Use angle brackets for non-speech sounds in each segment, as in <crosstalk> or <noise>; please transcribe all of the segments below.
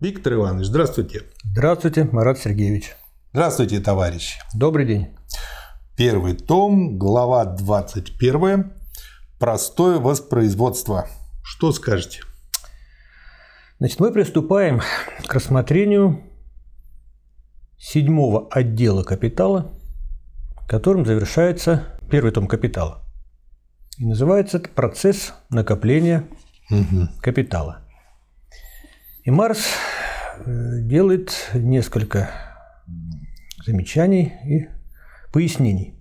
Виктор Иванович, здравствуйте. Здравствуйте, Марат Сергеевич. Здравствуйте, товарищи. Добрый день. Первый том, глава 21. Простое воспроизводство. Что скажете? Значит, мы приступаем к рассмотрению седьмого отдела капитала, которым завершается первый том капитала. И называется это процесс накопления угу. капитала. И Марс э, делает несколько замечаний и пояснений.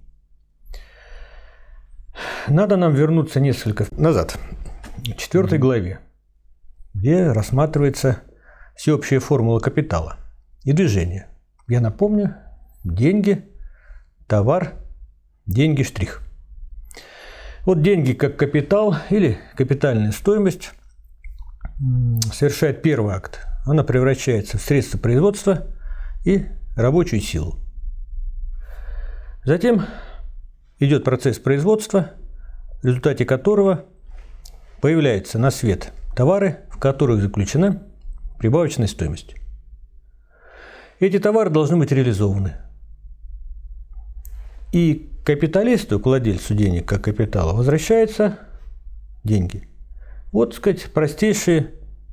Надо нам вернуться несколько назад, в четвертой главе, где рассматривается всеобщая формула капитала и движения. Я напомню, деньги, товар, деньги, штрих. Вот деньги как капитал или капитальная стоимость совершает первый акт. Она превращается в средство производства и рабочую силу. Затем идет процесс производства, в результате которого появляются на свет товары, в которых заключена прибавочная стоимость. Эти товары должны быть реализованы. И капиталисту, к владельцу денег как капитала, возвращаются деньги. Вот, так сказать, простейшие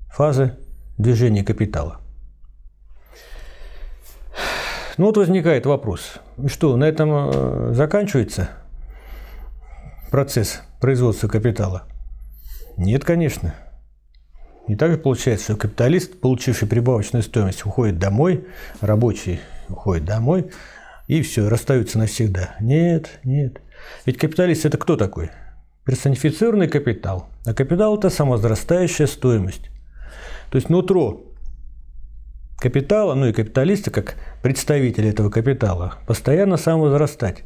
фазы движения капитала. Ну вот возникает вопрос, что на этом э, заканчивается процесс производства капитала? Нет, конечно. Не так же получается, что капиталист, получивший прибавочную стоимость, уходит домой, рабочий уходит домой, и все, расстаются навсегда. Нет, нет. Ведь капиталист – это кто такой? Персонифицированный капитал. А капитал – это самозрастающая стоимость. То есть нутро капитала, ну и капиталиста, как представители этого капитала, постоянно самовозрастать.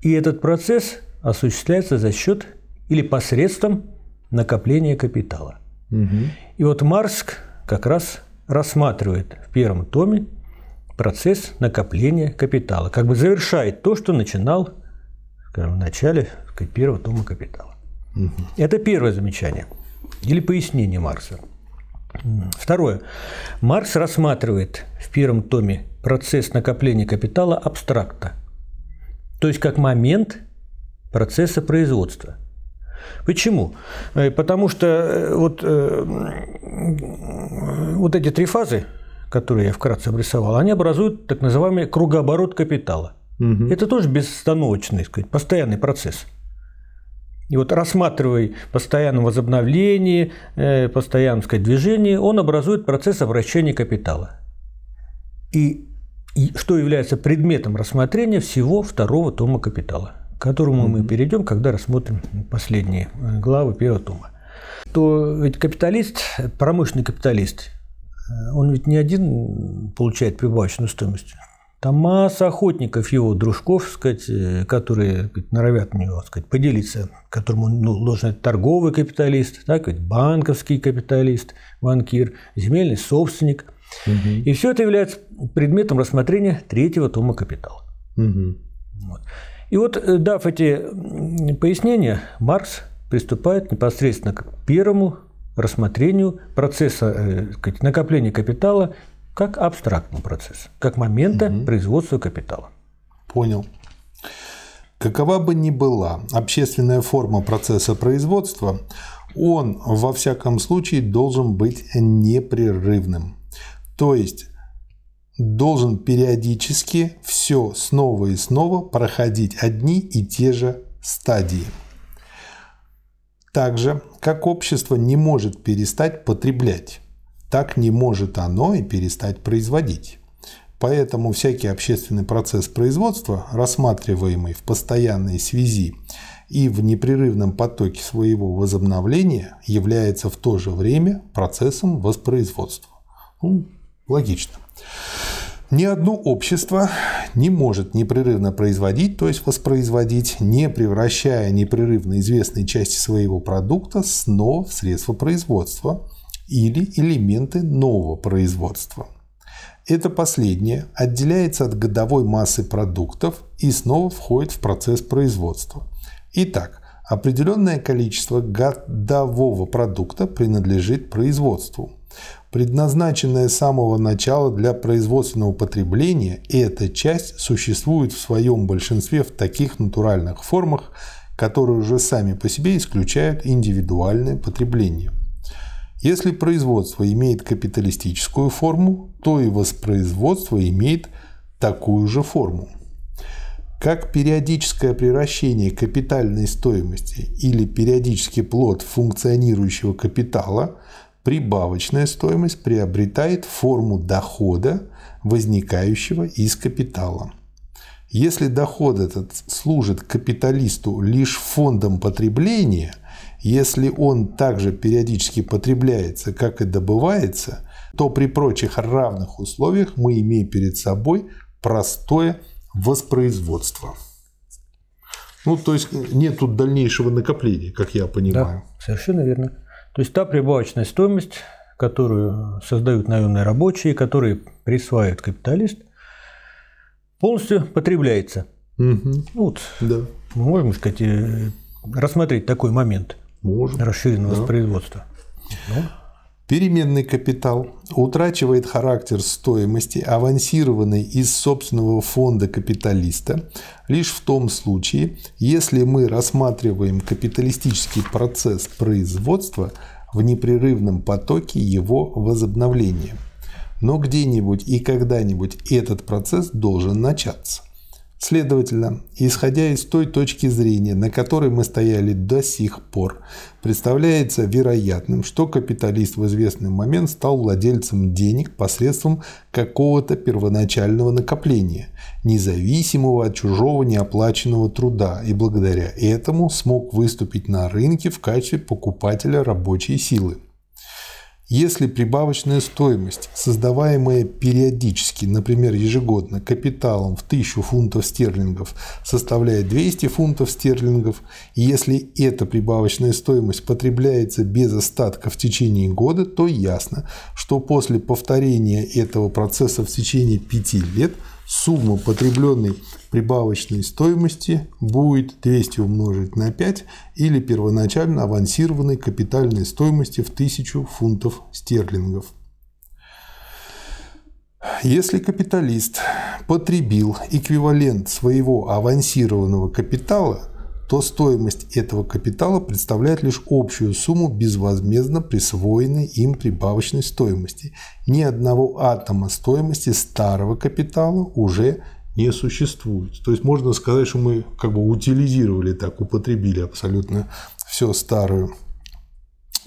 И этот процесс осуществляется за счет или посредством накопления капитала. Угу. И вот Марск как раз рассматривает в первом томе процесс накопления капитала, как бы завершает то, что начинал в начале первого тома капитала. Угу. Это первое замечание или пояснение Маркса. Второе. Маркс рассматривает в первом томе процесс накопления капитала абстрактно, то есть как момент процесса производства. Почему? Э, потому что э, вот, э, вот эти три фазы, которые я вкратце обрисовал, они образуют так называемый кругооборот капитала. Угу. Это тоже безостановочный, сказать, постоянный процесс – и вот рассматривая постоянное возобновление, э, постоянное сказать, движение, он образует процесс обращения капитала. И, что является предметом рассмотрения всего второго тома капитала, к которому mm-hmm. мы перейдем, когда рассмотрим последние э, главы первого тома. То ведь капиталист, промышленный капиталист, э, он ведь не один получает прибавочную стоимость. Там масса охотников его, дружков, сказать, э, которые сказать, норовят у него сказать, поделиться, которому ну, должен быть торговый капиталист, так, сказать, банковский капиталист, банкир, земельный собственник. Угу. И все это является предметом рассмотрения третьего тома капитала. Угу. Вот. И вот, э, дав эти пояснения, Маркс приступает непосредственно к первому рассмотрению процесса э, сказать, накопления капитала как абстрактный процесс, как момента угу. производства капитала. Понял. Какова бы ни была общественная форма процесса производства, он во всяком случае должен быть непрерывным. То есть должен периодически все снова и снова проходить одни и те же стадии. Так же, как общество не может перестать потреблять так не может оно и перестать производить. Поэтому всякий общественный процесс производства, рассматриваемый в постоянной связи и в непрерывном потоке своего возобновления, является в то же время процессом воспроизводства. Ну, логично. Ни одно общество не может непрерывно производить, то есть воспроизводить, не превращая непрерывно известные части своего продукта снова в средства производства, или элементы нового производства. Это последнее отделяется от годовой массы продуктов и снова входит в процесс производства. Итак, определенное количество годового продукта принадлежит производству. Предназначенная с самого начала для производственного потребления, эта часть существует в своем большинстве в таких натуральных формах, которые уже сами по себе исключают индивидуальное потребление. Если производство имеет капиталистическую форму, то и воспроизводство имеет такую же форму. Как периодическое превращение капитальной стоимости или периодический плод функционирующего капитала, прибавочная стоимость приобретает форму дохода, возникающего из капитала. Если доход этот служит капиталисту лишь фондом потребления – если он также периодически потребляется, как и добывается, то при прочих равных условиях мы имеем перед собой простое воспроизводство. Ну, то есть нет тут дальнейшего накопления, как я понимаю. Да, совершенно верно. То есть та прибавочная стоимость, которую создают наемные рабочие, которые присваивает капиталист, полностью потребляется. Угу. Вот, да. можем сказать, э, рассмотреть такой момент. Можем. Расширенного да. воспроизводства. Ну. Переменный капитал утрачивает характер стоимости, авансированной из собственного фонда капиталиста, лишь в том случае, если мы рассматриваем капиталистический процесс производства в непрерывном потоке его возобновления. Но где-нибудь и когда-нибудь этот процесс должен начаться. Следовательно, исходя из той точки зрения, на которой мы стояли до сих пор, представляется вероятным, что капиталист в известный момент стал владельцем денег посредством какого-то первоначального накопления, независимого от чужого неоплаченного труда, и благодаря этому смог выступить на рынке в качестве покупателя рабочей силы. Если прибавочная стоимость, создаваемая периодически, например, ежегодно, капиталом в 1000 фунтов стерлингов, составляет 200 фунтов стерлингов, и если эта прибавочная стоимость потребляется без остатка в течение года, то ясно, что после повторения этого процесса в течение 5 лет сумма потребленной прибавочной стоимости будет 200 умножить на 5 или первоначально авансированной капитальной стоимости в 1000 фунтов стерлингов. Если капиталист потребил эквивалент своего авансированного капитала, то стоимость этого капитала представляет лишь общую сумму безвозмездно присвоенной им прибавочной стоимости. Ни одного атома стоимости старого капитала уже не существует. То есть можно сказать, что мы как бы утилизировали так, употребили абсолютно все старое.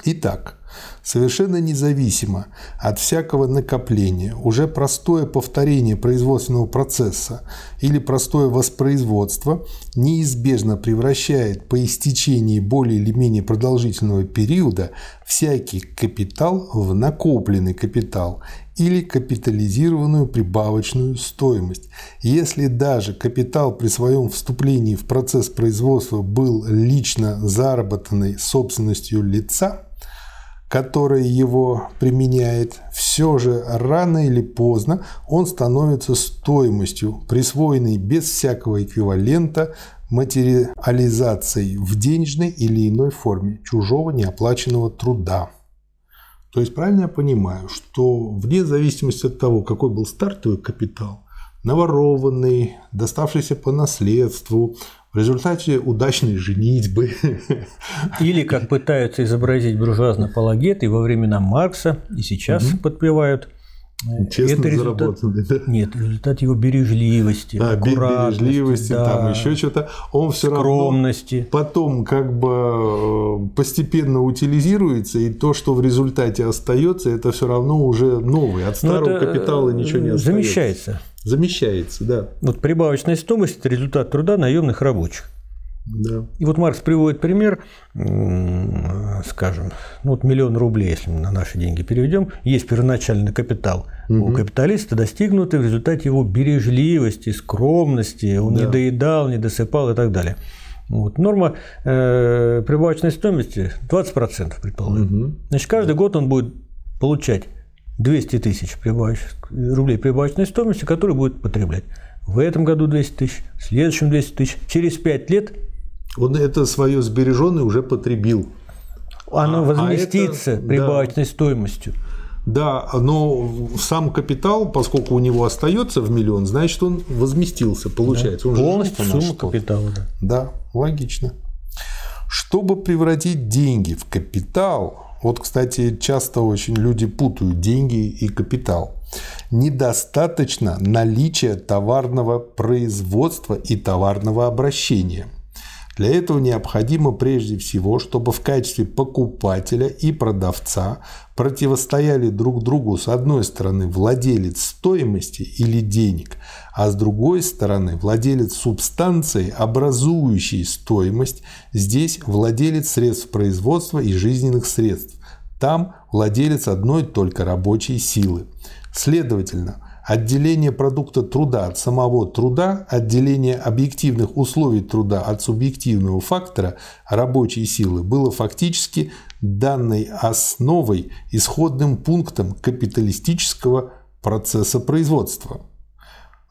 Итак, совершенно независимо от всякого накопления, уже простое повторение производственного процесса или простое воспроизводство неизбежно превращает по истечении более или менее продолжительного периода всякий капитал в накопленный капитал или капитализированную прибавочную стоимость. Если даже капитал при своем вступлении в процесс производства был лично заработанной собственностью лица, которое его применяет, все же рано или поздно он становится стоимостью, присвоенной без всякого эквивалента материализацией в денежной или иной форме чужого неоплаченного труда. То есть правильно я понимаю, что вне зависимости от того, какой был стартовый капитал, наворованный, доставшийся по наследству, в результате удачной женитьбы. Или, как пытаются изобразить буржуазно апологеты во времена Маркса и сейчас угу. подпевают, Честно это заработанный, результат... да? Нет, результат его бережливости, да, бережливости, да, там еще что-то. Он все скромности. равно потом как бы э, постепенно утилизируется, и то, что в результате остается, это все равно уже новый. От старого капитала ничего не остается. Замещается. Замещается, да. Вот прибавочная стоимость – это результат труда наемных рабочих. Да. И вот Маркс приводит пример, скажем, ну вот миллион рублей, если мы на наши деньги переведем, есть первоначальный капитал угу. у капиталиста, достигнутый в результате его бережливости, скромности, он да. не доедал, не досыпал и так далее. Вот. Норма э, прибавочной стоимости 20%, предположим. Угу. Значит, каждый год он будет получать 200 тысяч рублей прибавочной стоимости, которые будет потреблять. В этом году 200 тысяч, в следующем 200 тысяч. Через 5 лет он это свое сбереженное уже потребил. Оно а, возместится а это, прибавочной да. стоимостью. Да, но сам капитал, поскольку у него остается в миллион, значит, он возместился, получается. Да, он полностью сумма капитала. Да. да, логично. Чтобы превратить деньги в капитал, вот, кстати, часто очень люди путают деньги и капитал. Недостаточно наличия товарного производства и товарного обращения – для этого необходимо прежде всего, чтобы в качестве покупателя и продавца противостояли друг другу с одной стороны владелец стоимости или денег, а с другой стороны владелец субстанции, образующей стоимость, здесь владелец средств производства и жизненных средств, там владелец одной только рабочей силы. Следовательно, отделение продукта труда от самого труда, отделение объективных условий труда от субъективного фактора рабочей силы было фактически данной основой, исходным пунктом капиталистического процесса производства.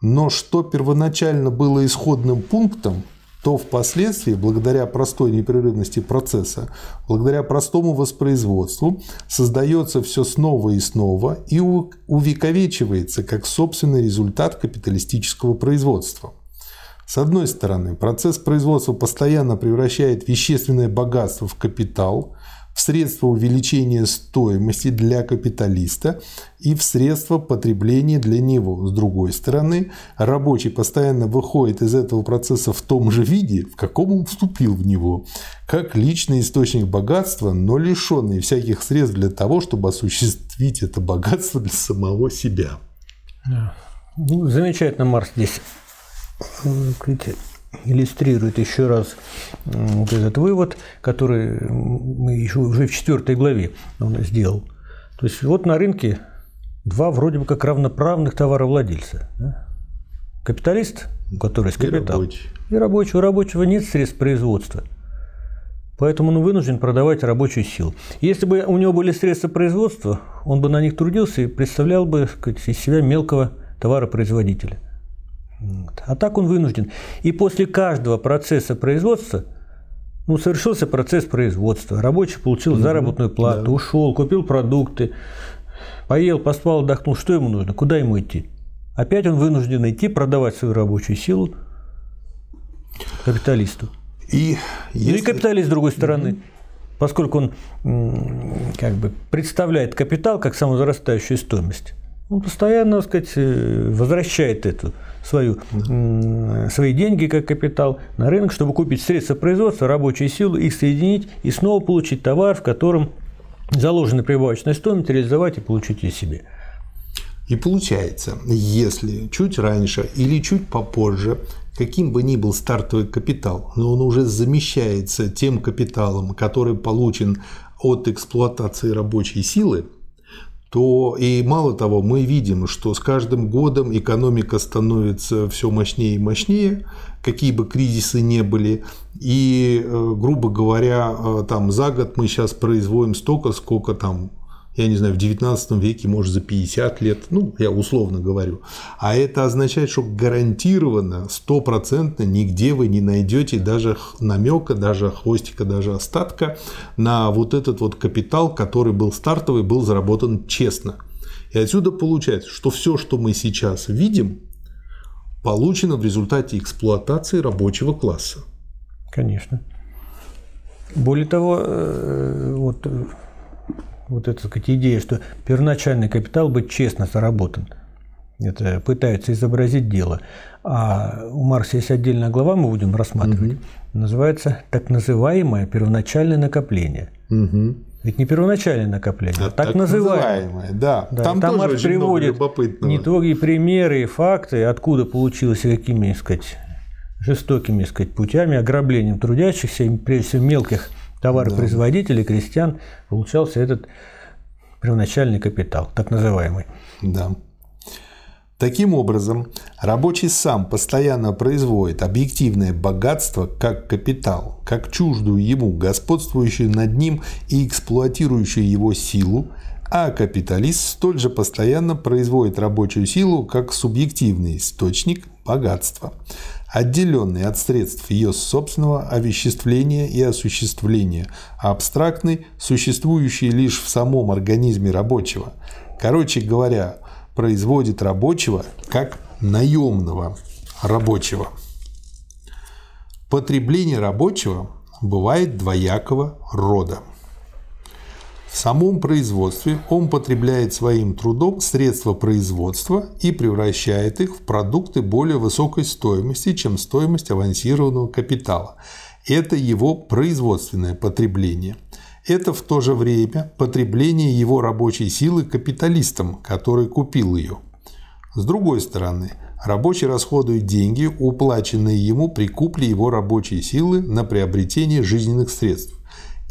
Но что первоначально было исходным пунктом, то впоследствии, благодаря простой непрерывности процесса, благодаря простому воспроизводству, создается все снова и снова и увековечивается как собственный результат капиталистического производства. С одной стороны, процесс производства постоянно превращает вещественное богатство в капитал, в средства увеличения стоимости для капиталиста и в средства потребления для него. С другой стороны, рабочий постоянно выходит из этого процесса в том же виде, в каком он вступил в него, как личный источник богатства, но лишенный всяких средств для того, чтобы осуществить это богатство для самого себя. Да. Замечательно Марс здесь иллюстрирует еще раз вот этот вывод, который мы еще уже в четвертой главе он сделал. То есть вот на рынке два вроде бы как равноправных товаровладельца. Да? Капиталист, у которого есть капитал, и рабочий. и рабочий. У рабочего нет средств производства. Поэтому он вынужден продавать рабочую силу. Если бы у него были средства производства, он бы на них трудился и представлял бы сказать, из себя мелкого товаропроизводителя. А так он вынужден. И после каждого процесса производства ну, совершился процесс производства. Рабочий получил заработную плату, да. ушел, купил продукты, поел, поспал, отдохнул. Что ему нужно? Куда ему идти? Опять он вынужден идти продавать свою рабочую силу капиталисту. И, если... Ну и капиталист с другой стороны. Угу. Поскольку он как бы представляет капитал как самозарастающую стоимость, он постоянно, так сказать, э, возвращает эту свою, свои деньги как капитал на рынок, чтобы купить средства производства, рабочую силу, их соединить и снова получить товар, в котором заложена прибавочная стоимость, реализовать и получить ее себе. И получается, если чуть раньше или чуть попозже, каким бы ни был стартовый капитал, но он уже замещается тем капиталом, который получен от эксплуатации рабочей силы, то и мало того, мы видим, что с каждым годом экономика становится все мощнее и мощнее, какие бы кризисы не были. И, э, грубо говоря, э, там за год мы сейчас производим столько, сколько там я не знаю, в 19 веке, может, за 50 лет, ну, я условно говорю. А это означает, что гарантированно, стопроцентно нигде вы не найдете даже намека, даже хвостика, даже остатка на вот этот вот капитал, который был стартовый, был заработан честно. И отсюда получается, что все, что мы сейчас видим, получено в результате эксплуатации рабочего класса. Конечно. Более того, э, вот вот эта сказать, идея, что первоначальный капитал быть честно заработан. Это пытаются изобразить дело. А у Маркса есть отдельная глава, мы будем рассматривать, угу. называется так называемое первоначальное накопление. Угу. Ведь не первоначальное накопление, а, а так, так называемое. называемое. Да, да. Там, там тоже приводит не примеры и факты, откуда получилось и какими, сказать, жестокими сказать, путями, ограблением трудящихся, прежде всего мелких товаропроизводителей, крестьян, получался этот первоначальный капитал, так называемый. Да. Таким образом, рабочий сам постоянно производит объективное богатство как капитал, как чуждую ему, господствующую над ним и эксплуатирующую его силу, а капиталист столь же постоянно производит рабочую силу как субъективный источник богатства, отделенный от средств ее собственного овеществления и осуществления, а абстрактный, существующий лишь в самом организме рабочего. Короче говоря, производит рабочего как наемного рабочего. Потребление рабочего бывает двоякого рода. В самом производстве он потребляет своим трудом средства производства и превращает их в продукты более высокой стоимости, чем стоимость авансированного капитала. Это его производственное потребление. Это в то же время потребление его рабочей силы капиталистом, который купил ее. С другой стороны, рабочий расходует деньги, уплаченные ему при купле его рабочей силы на приобретение жизненных средств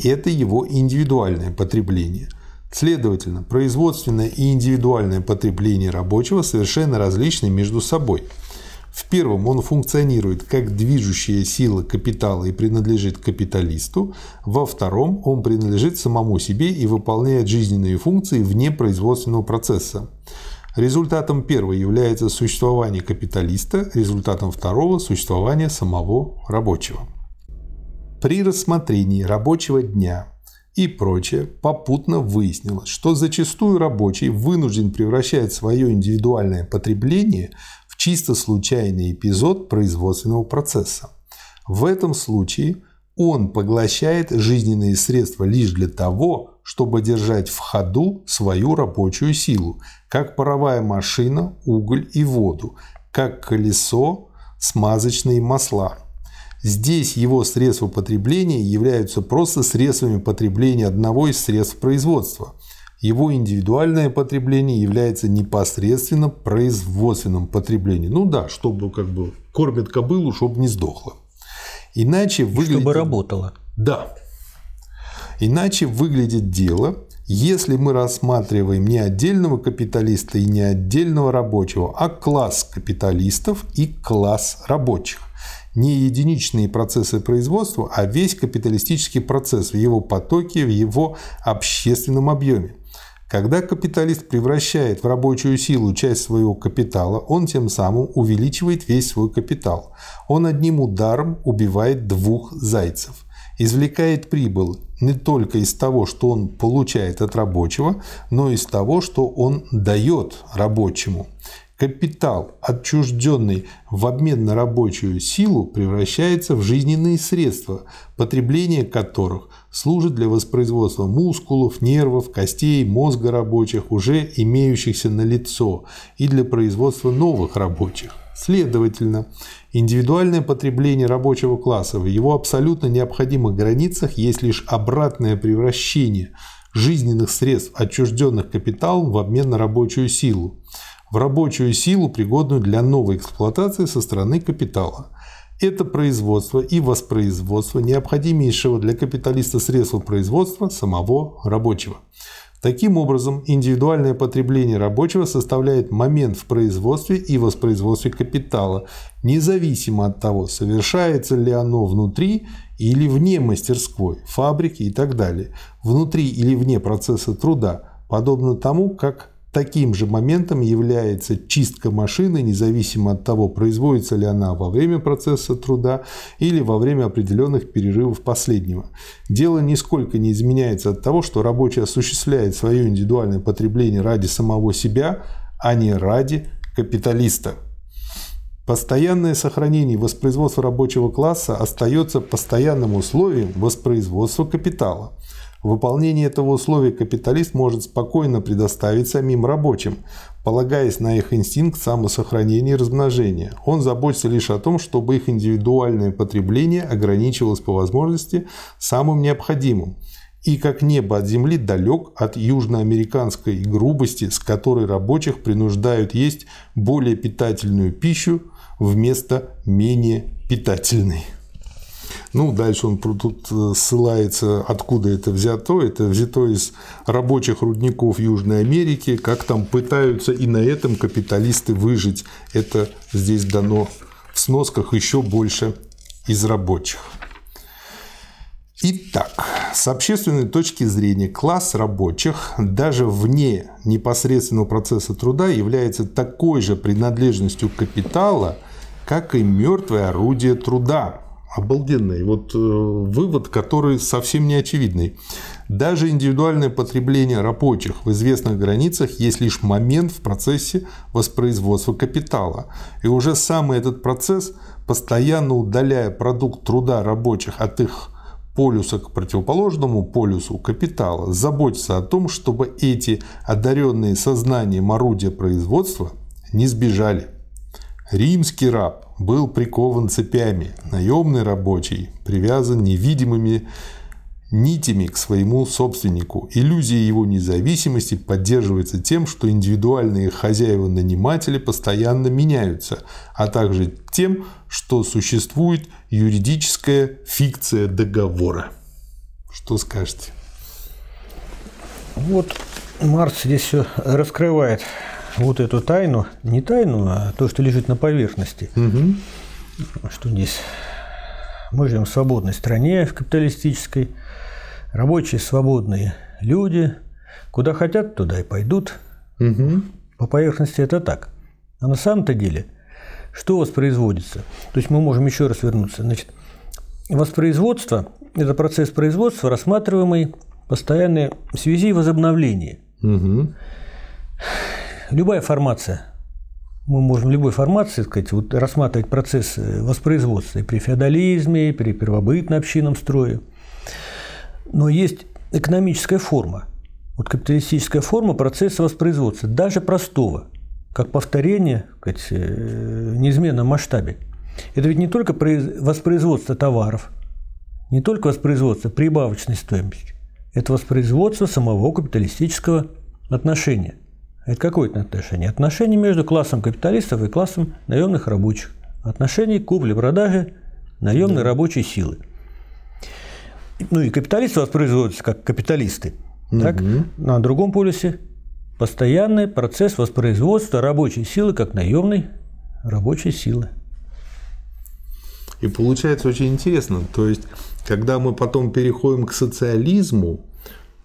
это его индивидуальное потребление. Следовательно, производственное и индивидуальное потребление рабочего совершенно различны между собой. В первом он функционирует как движущая сила капитала и принадлежит капиталисту, во втором он принадлежит самому себе и выполняет жизненные функции вне производственного процесса. Результатом первого является существование капиталиста, результатом второго – существование самого рабочего при рассмотрении рабочего дня и прочее попутно выяснилось, что зачастую рабочий вынужден превращать свое индивидуальное потребление в чисто случайный эпизод производственного процесса. В этом случае он поглощает жизненные средства лишь для того, чтобы держать в ходу свою рабочую силу, как паровая машина, уголь и воду, как колесо, смазочные масла – Здесь его средства потребления являются просто средствами потребления одного из средств производства. Его индивидуальное потребление является непосредственно производственным потреблением. Ну да, чтобы как бы кормят кобылу, чтобы не сдохла. Иначе выглядит... Чтобы работала. Да. Иначе выглядит дело, если мы рассматриваем не отдельного капиталиста и не отдельного рабочего, а класс капиталистов и класс рабочих не единичные процессы производства, а весь капиталистический процесс в его потоке, в его общественном объеме. Когда капиталист превращает в рабочую силу часть своего капитала, он тем самым увеличивает весь свой капитал. Он одним ударом убивает двух зайцев. Извлекает прибыль не только из того, что он получает от рабочего, но и из того, что он дает рабочему. Капитал, отчужденный в обмен на рабочую силу, превращается в жизненные средства, потребление которых служит для воспроизводства мускулов, нервов, костей, мозга рабочих, уже имеющихся на лицо, и для производства новых рабочих. Следовательно, индивидуальное потребление рабочего класса в его абсолютно необходимых границах есть лишь обратное превращение жизненных средств, отчужденных капиталом в обмен на рабочую силу в рабочую силу, пригодную для новой эксплуатации со стороны капитала. Это производство и воспроизводство необходимейшего для капиталиста средства производства самого рабочего. Таким образом, индивидуальное потребление рабочего составляет момент в производстве и воспроизводстве капитала, независимо от того, совершается ли оно внутри или вне мастерской, фабрики и так далее, внутри или вне процесса труда, подобно тому, как Таким же моментом является чистка машины, независимо от того, производится ли она во время процесса труда или во время определенных перерывов последнего. Дело нисколько не изменяется от того, что рабочий осуществляет свое индивидуальное потребление ради самого себя, а не ради капиталиста. Постоянное сохранение воспроизводства рабочего класса остается постоянным условием воспроизводства капитала. Выполнение этого условия капиталист может спокойно предоставить самим рабочим, полагаясь на их инстинкт самосохранения и размножения. Он заботится лишь о том, чтобы их индивидуальное потребление ограничивалось по возможности самым необходимым и как небо от земли далек от южноамериканской грубости, с которой рабочих принуждают есть более питательную пищу вместо менее питательной. Ну, дальше он тут э, ссылается, откуда это взято. Это взято из рабочих рудников Южной Америки, как там пытаются и на этом капиталисты выжить. Это здесь дано в сносках еще больше из рабочих. Итак, с общественной точки зрения класс рабочих даже вне непосредственного процесса труда является такой же принадлежностью капитала – как и мертвое орудие труда. Обалденный вот э, вывод, который совсем не очевидный. Даже индивидуальное потребление рабочих в известных границах есть лишь момент в процессе воспроизводства капитала. И уже самый этот процесс, постоянно удаляя продукт труда рабочих от их полюса к противоположному полюсу капитала, заботится о том, чтобы эти одаренные сознанием орудия производства не сбежали. Римский раб был прикован цепями, наемный рабочий привязан невидимыми нитями к своему собственнику. Иллюзия его независимости поддерживается тем, что индивидуальные хозяева-наниматели постоянно меняются, а также тем, что существует юридическая фикция договора. Что скажете? Вот Марс здесь все раскрывает вот эту тайну, не тайну, а то, что лежит на поверхности. Угу. Что здесь мы живем в свободной стране, в капиталистической, рабочие свободные люди, куда хотят, туда и пойдут. Угу. По поверхности это так. А на самом-то деле, что воспроизводится? То есть мы можем еще раз вернуться. Значит, воспроизводство – это процесс производства, рассматриваемый постоянной в связи возобновления. Угу любая формация, мы можем любой формации, сказать, вот, рассматривать процесс э, воспроизводства и при феодализме, и при первобытно-общинном строе. Но есть экономическая форма. Вот капиталистическая форма процесса воспроизводства, даже простого, как повторение сказать, э, в неизменном масштабе. Это ведь не только воспроизводство товаров, не только воспроизводство прибавочной стоимости, это воспроизводство самого капиталистического отношения – это какое это отношение? Отношение между классом капиталистов и классом наемных рабочих. Отношение купли-продажи наемной да. рабочей силы. Ну и капиталисты воспроизводятся как капиталисты. Угу. Так? На другом полюсе постоянный процесс воспроизводства рабочей силы как наемной рабочей силы. И получается очень интересно. То есть, когда мы потом переходим к социализму,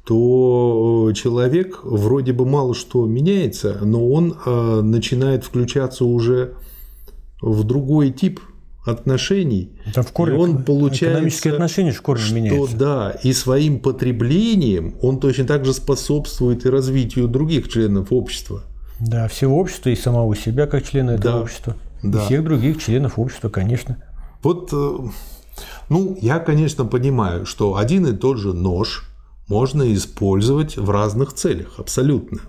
то э, человек вроде бы мало что меняется, но он э, начинает включаться уже в другой тип отношений. Это в корне, и он получается, экономические отношения в корне что, меняются. Да, и своим потреблением он точно так же способствует и развитию других членов общества. Да, всего общества и самого себя как члена этого да, общества. Да. И всех других членов общества, конечно. Вот, э, ну, я, конечно, понимаю, что один и тот же нож – можно использовать в разных целях, абсолютно.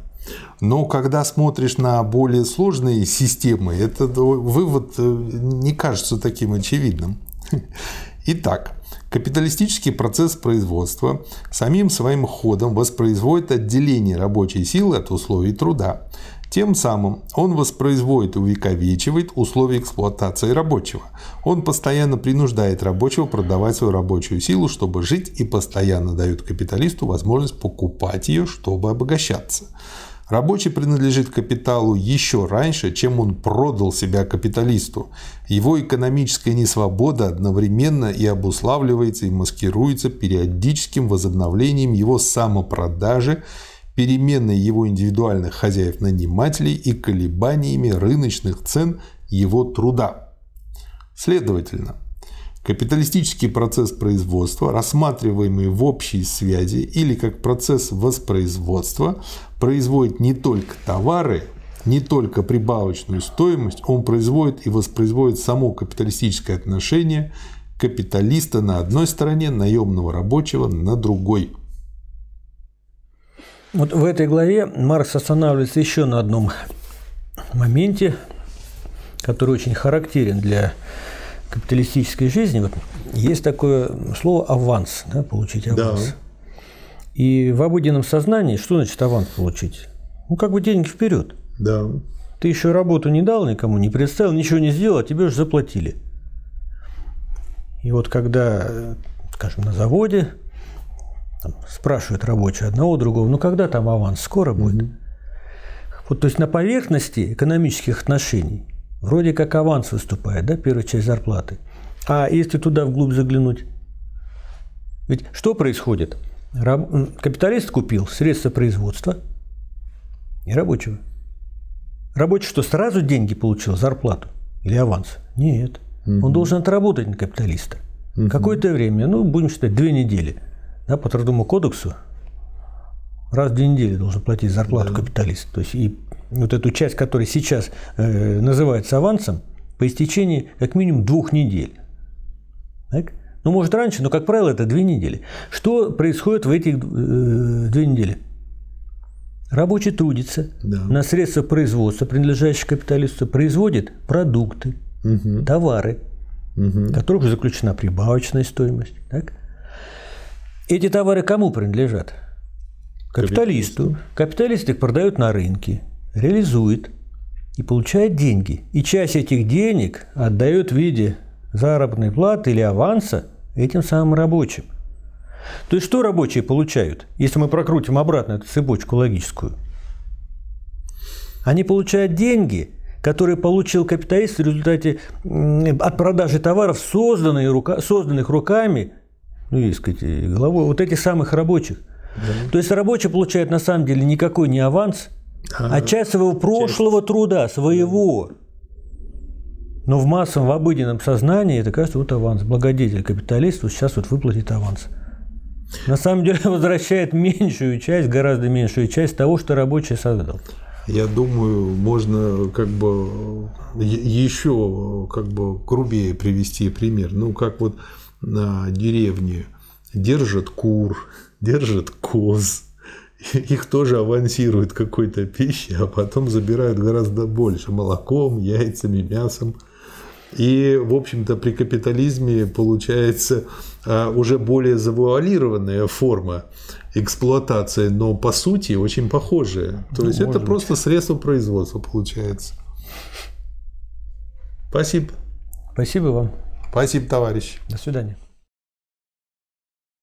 Но когда смотришь на более сложные системы, этот вывод э, не кажется таким очевидным. <laughs> Итак, капиталистический процесс производства самим своим ходом воспроизводит отделение рабочей силы от условий труда. Тем самым он воспроизводит и увековечивает условия эксплуатации рабочего. Он постоянно принуждает рабочего продавать свою рабочую силу, чтобы жить, и постоянно дает капиталисту возможность покупать ее, чтобы обогащаться. Рабочий принадлежит капиталу еще раньше, чем он продал себя капиталисту. Его экономическая несвобода одновременно и обуславливается и маскируется периодическим возобновлением его самопродажи переменной его индивидуальных хозяев-нанимателей и колебаниями рыночных цен его труда. Следовательно, капиталистический процесс производства, рассматриваемый в общей связи или как процесс воспроизводства, производит не только товары, не только прибавочную стоимость, он производит и воспроизводит само капиталистическое отношение капиталиста на одной стороне, наемного рабочего на другой – вот в этой главе Маркс останавливается еще на одном моменте, который очень характерен для капиталистической жизни. Вот есть такое слово аванс, да, получить аванс. Да. И в обыденном сознании что значит аванс получить? Ну, как бы деньги вперед. Да. Ты еще работу не дал никому, не представил, ничего не сделал, а тебе уже заплатили. И вот когда, скажем, на заводе там, спрашивают рабочие одного другого, ну когда там аванс, скоро будет? Mm-hmm. Вот, то есть на поверхности экономических отношений вроде как аванс выступает, да, первая часть зарплаты. А если туда вглубь заглянуть, ведь что происходит? Раб... Капиталист купил средства производства и рабочего. Рабочий что, сразу деньги получил, зарплату? или аванс. Нет. Угу. Он должен отработать на капиталиста. Угу. Какое-то время, ну, будем считать, две недели. Да, по трудовому кодексу раз в две недели должен платить зарплату да. капиталист. То есть и вот эту часть, которая сейчас э, называется авансом, по истечении как минимум двух недель. Так? Ну, может, раньше, но, как правило, это две недели. Что происходит в эти э, две недели? Рабочий трудится да. на средства производства, принадлежащие капиталисту, производит продукты, угу. товары, угу. которых заключена прибавочная стоимость. Так? Эти товары кому принадлежат? Капиталисту. Капиталист их продает на рынке, реализует и получает деньги. И часть этих денег отдает в виде заработной платы или аванса этим самым рабочим. То есть что рабочие получают, если мы прокрутим обратно эту цепочку логическую? Они получают деньги, которые получил капиталист в результате от продажи товаров, созданных, рука, созданных руками, ну, и, сказать, головой вот этих самых рабочих. Да. То есть рабочий получает на самом деле никакой не аванс, а, а часть своего прошлого часть. труда, своего. Но в массовом, в обыденном сознании это кажется вот аванс. Благодетель капиталисту сейчас вот выплатит аванс. На самом деле возвращает меньшую часть, гораздо меньшую часть того, что рабочий создал. Я думаю, можно как бы еще как бы грубее привести пример. Ну, как вот на деревне держат кур, держат коз, их тоже авансируют какой-то пищей, а потом забирают гораздо больше молоком, яйцами, мясом. И, в общем-то, при капитализме получается а, уже более завуалированная форма эксплуатации, но по сути очень похожая. То ну, есть это быть. просто средство производства получается. Спасибо. Спасибо вам. Спасибо, товарищ. До свидания.